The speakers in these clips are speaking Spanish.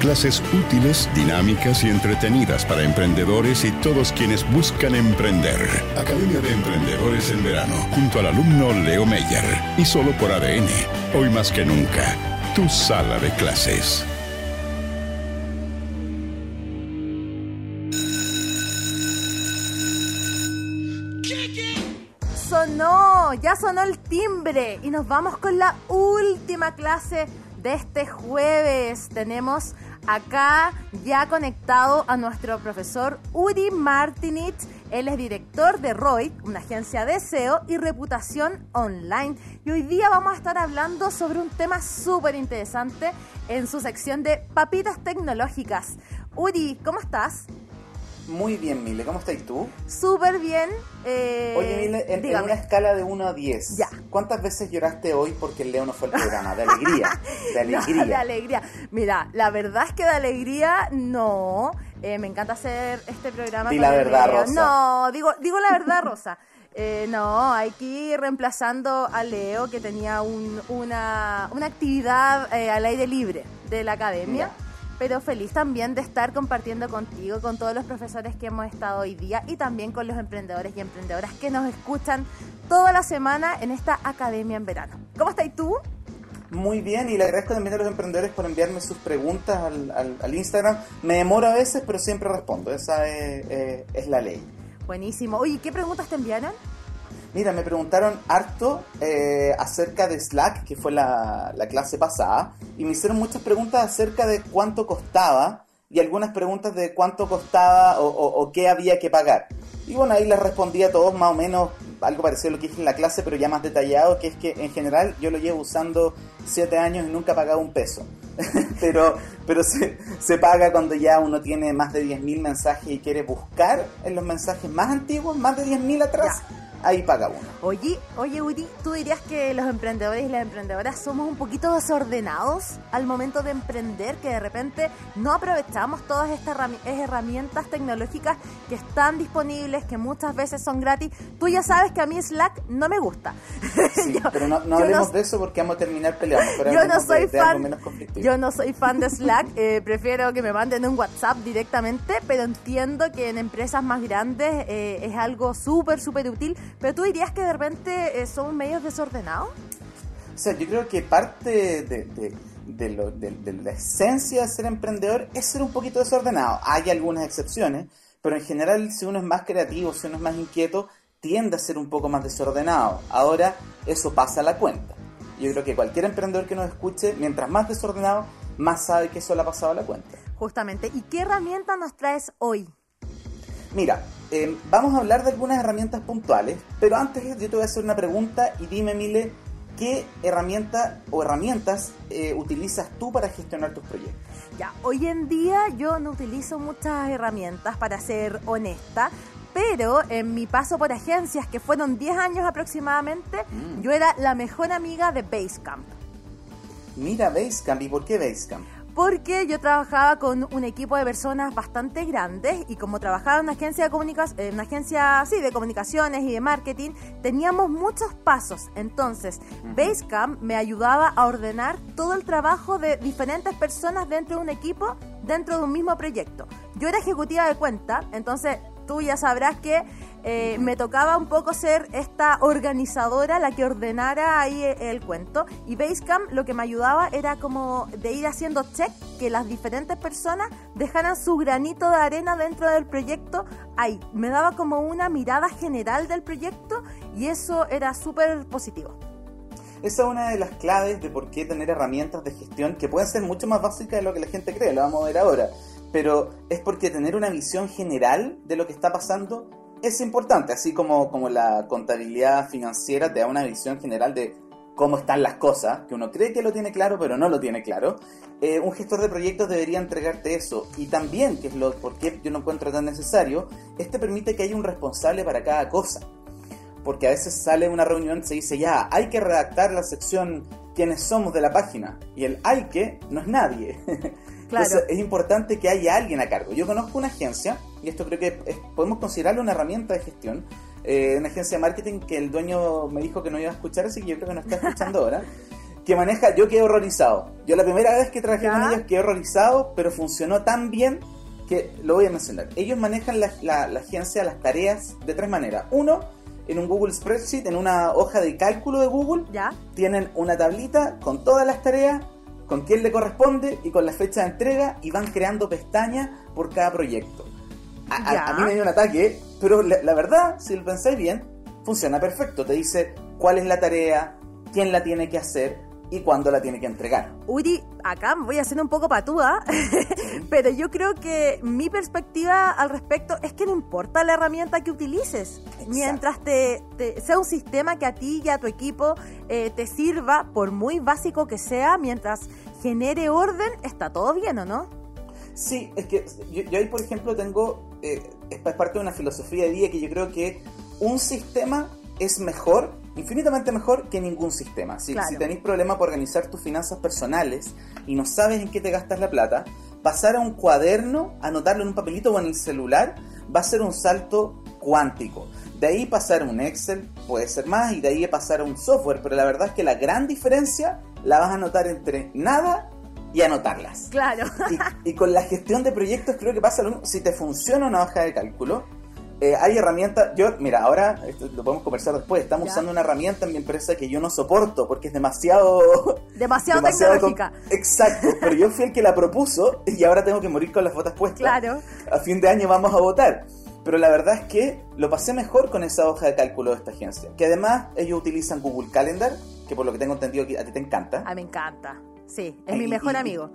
Clases útiles, dinámicas y entretenidas para emprendedores y todos quienes buscan emprender. Academia de Emprendedores en verano, junto al alumno Leo Meyer. Y solo por ADN. Hoy más que nunca, tu sala de clases. Sonó, ya sonó el timbre y nos vamos con la última clase de este jueves. Tenemos acá ya conectado a nuestro profesor Uri Martinitz. Él es director de ROI, una agencia de SEO y reputación online. Y hoy día vamos a estar hablando sobre un tema súper interesante en su sección de papitas tecnológicas. Uri, ¿cómo estás? Muy bien, Mile. ¿Cómo estás tú? Súper bien. Eh, Oye, Mile, en, en, una escala de 1 a 10, ya. ¿cuántas veces lloraste hoy porque el Leo no fue el programa? De alegría. De alegría. No, de alegría. Mira, la verdad es que de alegría no. Eh, me encanta hacer este programa. Di la verdad, Leo. Rosa. No, digo, digo la verdad, Rosa. Eh, no, hay que ir reemplazando a Leo, que tenía un, una, una, actividad eh, al aire libre de la academia. Ya pero feliz también de estar compartiendo contigo, con todos los profesores que hemos estado hoy día y también con los emprendedores y emprendedoras que nos escuchan toda la semana en esta academia en verano. ¿Cómo estás tú? Muy bien, y le agradezco también a los emprendedores por enviarme sus preguntas al, al, al Instagram. Me demoro a veces, pero siempre respondo. Esa es, eh, es la ley. Buenísimo. Oye, ¿qué preguntas te enviaron? Mira, me preguntaron harto eh, acerca de Slack, que fue la, la, clase pasada, y me hicieron muchas preguntas acerca de cuánto costaba y algunas preguntas de cuánto costaba o, qué había que pagar. Y bueno, ahí les respondí a todos más o menos algo parecido a lo que dije en la clase, pero ya más detallado, que es que en general yo lo llevo usando 7 años y nunca he pagado un peso. pero pero se, se, paga cuando ya uno tiene más de 10.000 mensajes y quiere buscar en los mensajes más antiguos, más de 10.000 atrás. Ahí paga uno. Oye, oye Uri, ¿tú dirías que los emprendedores y las emprendedoras somos un poquito desordenados al momento de emprender, que de repente no aprovechamos todas estas herramientas tecnológicas que están disponibles, que muchas veces son gratis? Tú ya sabes que a mí Slack no me gusta. Sí, yo, pero no, no hablemos no, de eso porque vamos a terminar peleando. Pero yo no soy de, fan, de yo no soy fan de Slack, eh, prefiero que me manden un WhatsApp directamente, pero entiendo que en empresas más grandes eh, es algo súper, súper útil pero tú dirías que de repente eh, somos medios desordenados? O sea, yo creo que parte de, de, de, lo, de, la esencia de ser emprendedor es ser un poquito desordenado. Hay algunas excepciones, pero en general si uno es más creativo, si uno es más inquieto, tiende a ser un poco más desordenado. Ahora eso pasa a la cuenta. Yo creo que cualquier emprendedor que nos escuche, mientras más desordenado, más sabe que eso le ha pasado a la cuenta. Justamente. ¿Y qué herramienta nos traes hoy? Mira, eh, vamos a hablar de algunas herramientas puntuales, pero antes yo te voy a hacer una pregunta y dime, Mile, ¿qué herramienta o herramientas eh, utilizas tú para gestionar tus proyectos? Ya, hoy en día yo no utilizo muchas herramientas, para ser honesta, pero en mi paso por agencias, que fueron 10 años aproximadamente, mm. yo era la mejor amiga de Basecamp. Mira Basecamp, ¿y por qué Basecamp? porque yo trabajaba con un equipo de personas bastante grandes y como trabajaba en una agencia de comunicaciones, en una agencia sí, de comunicaciones y de marketing, teníamos muchos pasos. Entonces, Basecamp me ayudaba a ordenar todo el trabajo de diferentes personas dentro de un equipo, dentro de un mismo proyecto. Yo era ejecutiva de cuenta, entonces tú ya sabrás que eh, me tocaba un poco ser esta organizadora, la que ordenara ahí el cuento. Y Basecamp lo que me ayudaba era como de ir haciendo check que las diferentes personas dejaran su granito de arena dentro del proyecto ahí. Me daba como una mirada general del proyecto y eso era súper positivo. Esa es una de las claves de por qué tener herramientas de gestión que pueden ser mucho más básicas de lo que la gente cree, lo vamos a ver ahora. Pero es porque tener una visión general de lo que está pasando es importante, así como, como la contabilidad financiera te da una visión general de cómo están las cosas, que uno cree que lo tiene claro, pero no lo tiene claro, eh, un gestor de proyectos debería entregarte eso. Y también, que es lo por qué yo no encuentro tan necesario, este permite que haya un responsable para cada cosa. Porque a veces sale una reunión y se dice, ya, hay que redactar la sección quiénes somos de la página. Y el hay que no es nadie. Claro. Entonces es importante que haya alguien a cargo. Yo conozco una agencia, y esto creo que es- podemos considerarlo una herramienta de gestión, eh, una agencia de marketing que el dueño me dijo que no iba a escuchar, así que yo creo que no está escuchando ahora, que maneja, yo quedé horrorizado. Yo la primera vez que trabajé ¿Ya? con ellos quedé horrorizado, pero funcionó tan bien que lo voy a mencionar. Ellos manejan la, la- la agencia, las tareas de tres maneras. Uno, en un Google Spreadsheet, en una hoja de cálculo de Google, ¿Ya? tienen una tablita con todas las tareas, con quién le corresponde y con la fecha de entrega y van creando pestañas por cada proyecto. A, a- Ya. a mí me dio un ataque, pero la, la verdad, si lo pensáis bien, funciona perfecto. Te dice cuál es la tarea, quién la tiene que hacer y cuándo la tiene que entregar. Uri, acá voy a hacer un poco patúa, pero yo creo que mi perspectiva al respecto es que no importa la herramienta que utilices, mientras te, te- sea un sistema que a ti y a tu equipo eh, te sirva, por muy básico que sea, mientras genere orden, está todo bien, ¿o no? Sí, es que yo, yo ahí, por ejemplo, tengo, eh, es pa- es parte de una filosofía de vida que yo creo que un sistema es mejor, infinitamente mejor que ningún sistema. Si, Claro. si tenéis problema por organizar tus finanzas personales y no sabes en qué te gastas la plata, pasar a un cuaderno, anotarlo en un papelito o en el celular, va a ser un salto cuántico. De ahí pasar a un Excel puede ser más y de ahí pasar a un software, pero la verdad es que la gran diferencia la vas a notar entre nada y anotarlas. Claro. Y, y con la gestión de proyectos creo que pasa lo mismo. Si te funciona una hoja de cálculo, eh, hay herramientas. Yo, mira, ahora esto lo podemos conversar después. Estamos Ya. usando una herramienta en mi empresa que yo no soporto porque es demasiado. Demasiado, tecnológica. Exacto, pero yo fui el que la propuso y ahora tengo que morir con las botas puestas. Claro. A fin de año vamos a votar. Pero la verdad es que lo pasé mejor con esa hoja de cálculo de esta agencia. Que además ellos utilizan Google Calendar, que por lo que tengo entendido a ti te encanta. A mí me encanta. Sí, es Ay, mi mejor y- amigo.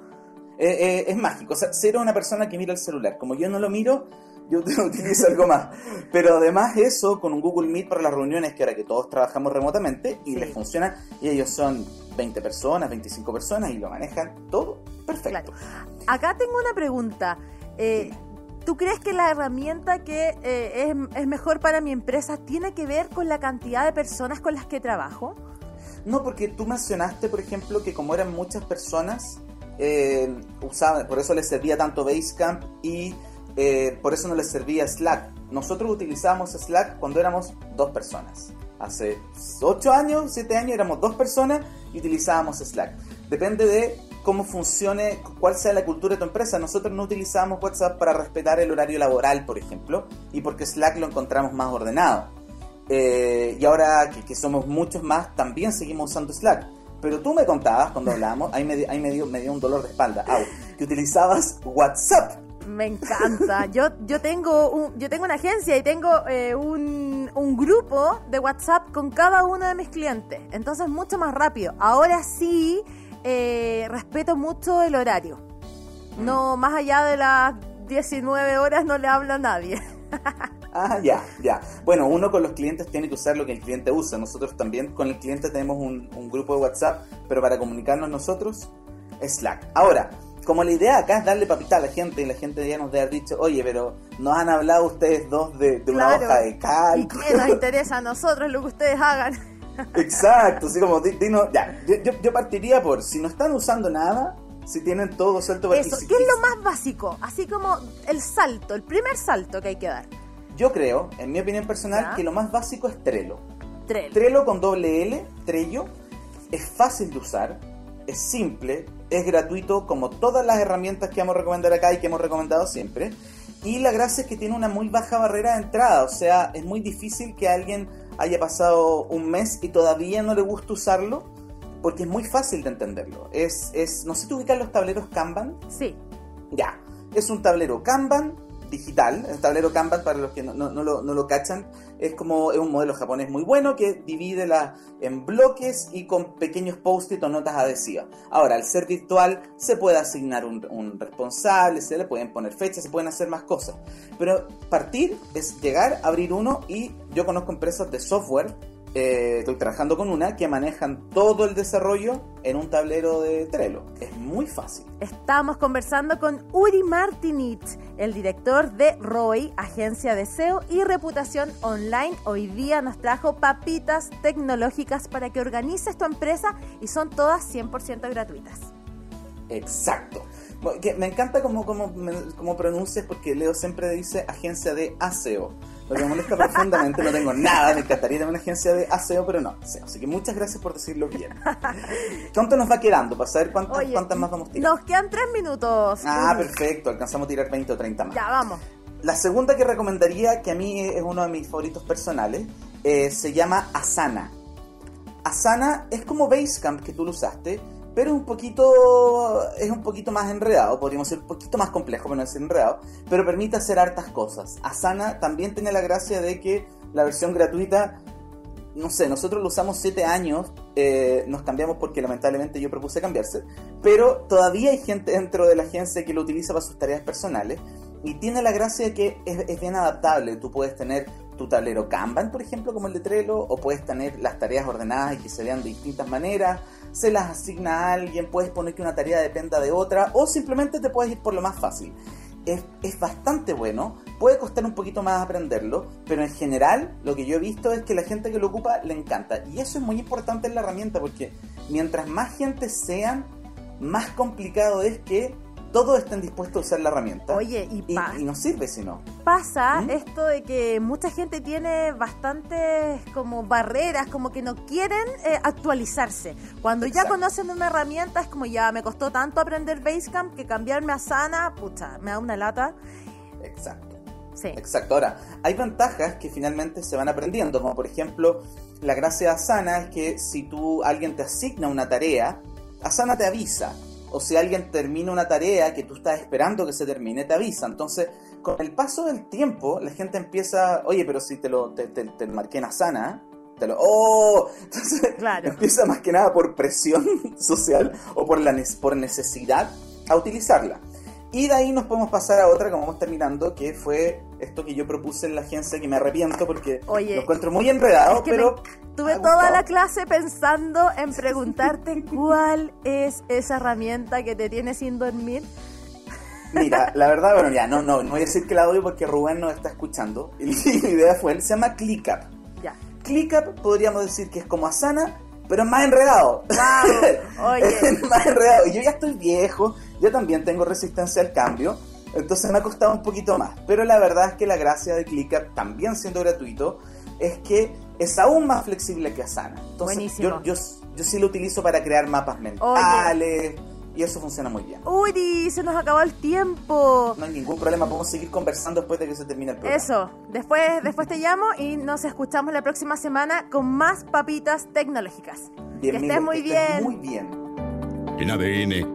Eh, eh, es mágico. O sea, cero una persona que mira el celular. Como yo no lo miro, yo utilizo algo más. Pero además eso, con un Google Meet para las reuniones, que ahora que todos trabajamos remotamente, y Sí. les funciona, y ellos son 20 personas, 25 personas, y lo manejan todo perfecto. Acá tengo una pregunta. Eh, ¿Tú crees que la herramienta que eh, es, es mejor para mi empresa tiene que ver con la cantidad de personas con las que trabajo? No, porque tú mencionaste, por ejemplo, que como eran muchas personas, eh, usaban, por eso les servía tanto Basecamp y eh, por eso no les servía Slack. Nosotros utilizábamos Slack cuando éramos dos personas. Hace 8 años, 7 años éramos dos personas y utilizábamos Slack. Depende de cómo funcione, cuál sea la cultura de tu empresa. Nosotros no utilizamos WhatsApp para respetar el horario laboral, por ejemplo, y porque Slack lo encontramos más ordenado. Eh, y ahora que, somos muchos más, también seguimos usando Slack. Pero tú me contabas cuando hablábamos, ahí me, me dio un dolor de espalda, au, que utilizabas WhatsApp. Me encanta. Yo, yo, tengo, un- yo tengo una agencia y tengo eh, un, un grupo de WhatsApp con cada uno de mis clientes. Entonces, mucho más rápido. Ahora sí, eh, respeto mucho el horario. No, más allá de las 19 horas no le habla a nadie. Ah, ya, ya. Bueno, uno con los clientes tiene que usar lo que el cliente usa. Nosotros también con el cliente tenemos un, un grupo de WhatsApp, pero para comunicarnos nosotros Slack. Ahora, como la idea acá es darle papita a la gente y la gente ya nos debe haber dicho, oye, pero nos han hablado ustedes dos de, de una hoja de ¿Y cálculo. qué nos interesa a nosotros lo que ustedes hagan? Exacto, así como, di- dinos- ya, yo, yo- partiría por, si no están usando nada, si tienen todo suelto para Eso, ¿qué es lo más básico? Así como el salto, el primer salto que hay que dar. Yo creo, en mi opinión personal, Ya. que lo más básico es Trello. Trello. Trello con doble L, Trello, es fácil de usar, es simple, es gratuito como todas las herramientas que vamos a recomendar acá y que hemos recomendado siempre. Y la gracia es que tiene una muy baja barrera de entrada, o sea, es muy difícil que alguien haya pasado un mes y todavía no le guste usarlo, porque es muy fácil de entenderlo. Es, es, no sé, ¿tú ubicas los tableros Kanban? Sí. Ya, es un tablero Kanban digital. El tablero Kanban, para los que no lo, no lo cachan, es como es un modelo japonés muy bueno que divide la, en bloques y con pequeños post-it o notas adhesivas. Ahora, al ser virtual, se puede asignar un, un responsable, se le pueden poner fechas, se pueden hacer más cosas. Pero partir es llegar, abrir uno y yo conozco empresas de software eh, estoy trabajando con una que manejan todo el desarrollo en un tablero de Trello. Es muy fácil. Estamos conversando con Uri Martinitz, el director de ROI, agencia de SEO y reputación online. Hoy día nos trajo papitas tecnológicas para que organices tu empresa y son todas 100% gratuitas. Exacto. me encanta cómo, cómo, cómo pronuncias porque Leo siempre dice agencia de ASEO lo que me molesta profundamente, no tengo nada, me encantaría tener una agencia de aseo, pero no, así que muchas gracias por decirlo bien. ¿Cuánto nos va quedando para saber cuántas, cuántas más vamos a tirar? Nos quedan tres minutos. Ah, perfecto, alcanzamos a tirar 20 o 30 más. Ya, vamos. La segunda que recomendaría, que a mí es uno de mis favoritos personales, eh, se llama Asana. Asana es como Basecamp que tú lo usaste, pero un poquito es un poquito más enredado, podríamos decir un poquito más complejo, pero no decir enredado, pero permite hacer hartas cosas. Asana también tiene la gracia de que la versión gratuita, no sé, nosotros lo usamos 7 años, eh, nos cambiamos porque lamentablemente yo propuse cambiarse, pero todavía hay gente dentro de la agencia que lo utiliza para sus tareas personales y tiene la gracia de que es, es bien adaptable, tú puedes tener tu tablero Kanban, por ejemplo, como el de Trello, o puedes tener las tareas ordenadas y que se vean de distintas maneras, se las asigna a alguien, puedes poner que una tarea dependa de otra, o simplemente te puedes ir por lo más fácil. Es, es, bastante bueno, puede costar un poquito más aprenderlo, pero en general lo que yo he visto es que la gente que lo ocupa le encanta. Y eso es muy importante en la herramienta porque mientras más gente sean, más complicado es que todos estén dispuestos a usar la herramienta. Oye, y, y, no sirve si no. Pasa ¿Mm? esto de que mucha gente tiene bastantes como barreras, como que no quieren eh, actualizarse. Cuando ya conocen una herramienta es como ya me costó tanto aprender Basecamp que cambiarme a Sana, pucha, me da una lata. Exacto. Sí. Exacto. Ahora, hay ventajas que finalmente se van aprendiendo, como por ejemplo, la gracia de Asana es que si tú alguien te asigna una tarea, Asana te avisa o si alguien termina una tarea que tú estás esperando que se termine, te avisa. Entonces, con el paso del tiempo, la gente empieza, oye, pero si te lo te, te, marqué en Asana, te lo, ¡oh! Entonces, empieza más que nada por presión social o por, la, por necesidad a utilizarla. Y de ahí nos podemos pasar a otra, como vamos terminando, que fue esto que yo propuse en la agencia, que me arrepiento porque lo encuentro muy enredado, pero... tuve toda la clase pensando en preguntarte cuál es esa herramienta que te tiene sin dormir. Mira, la verdad, bueno, ya, no, no, no voy a decir que la doy porque Rubén nos está escuchando. Y mi idea fue, se llama ClickUp. Ya. ClickUp podríamos decir que es como Asana, pero es más enredado. Wow, oye. es más enredado. Y yo ya estoy viejo, yo también tengo resistencia al cambio, entonces me ha costado un poquito más. Pero la verdad es que la gracia de ClickUp, también siendo gratuito, es que es aún más flexible que Asana. Entonces, yo, yo, yo, sí lo utilizo para crear mapas mentales. Y eso funciona muy bien. Uy, se nos acabó el tiempo. No hay ningún problema, podemos seguir conversando después de que se termine el programa. Eso, después, después te llamo y nos escuchamos la próxima semana con más papitas tecnológicas. Bien, que estés muy bien. Muy bien. En ADN,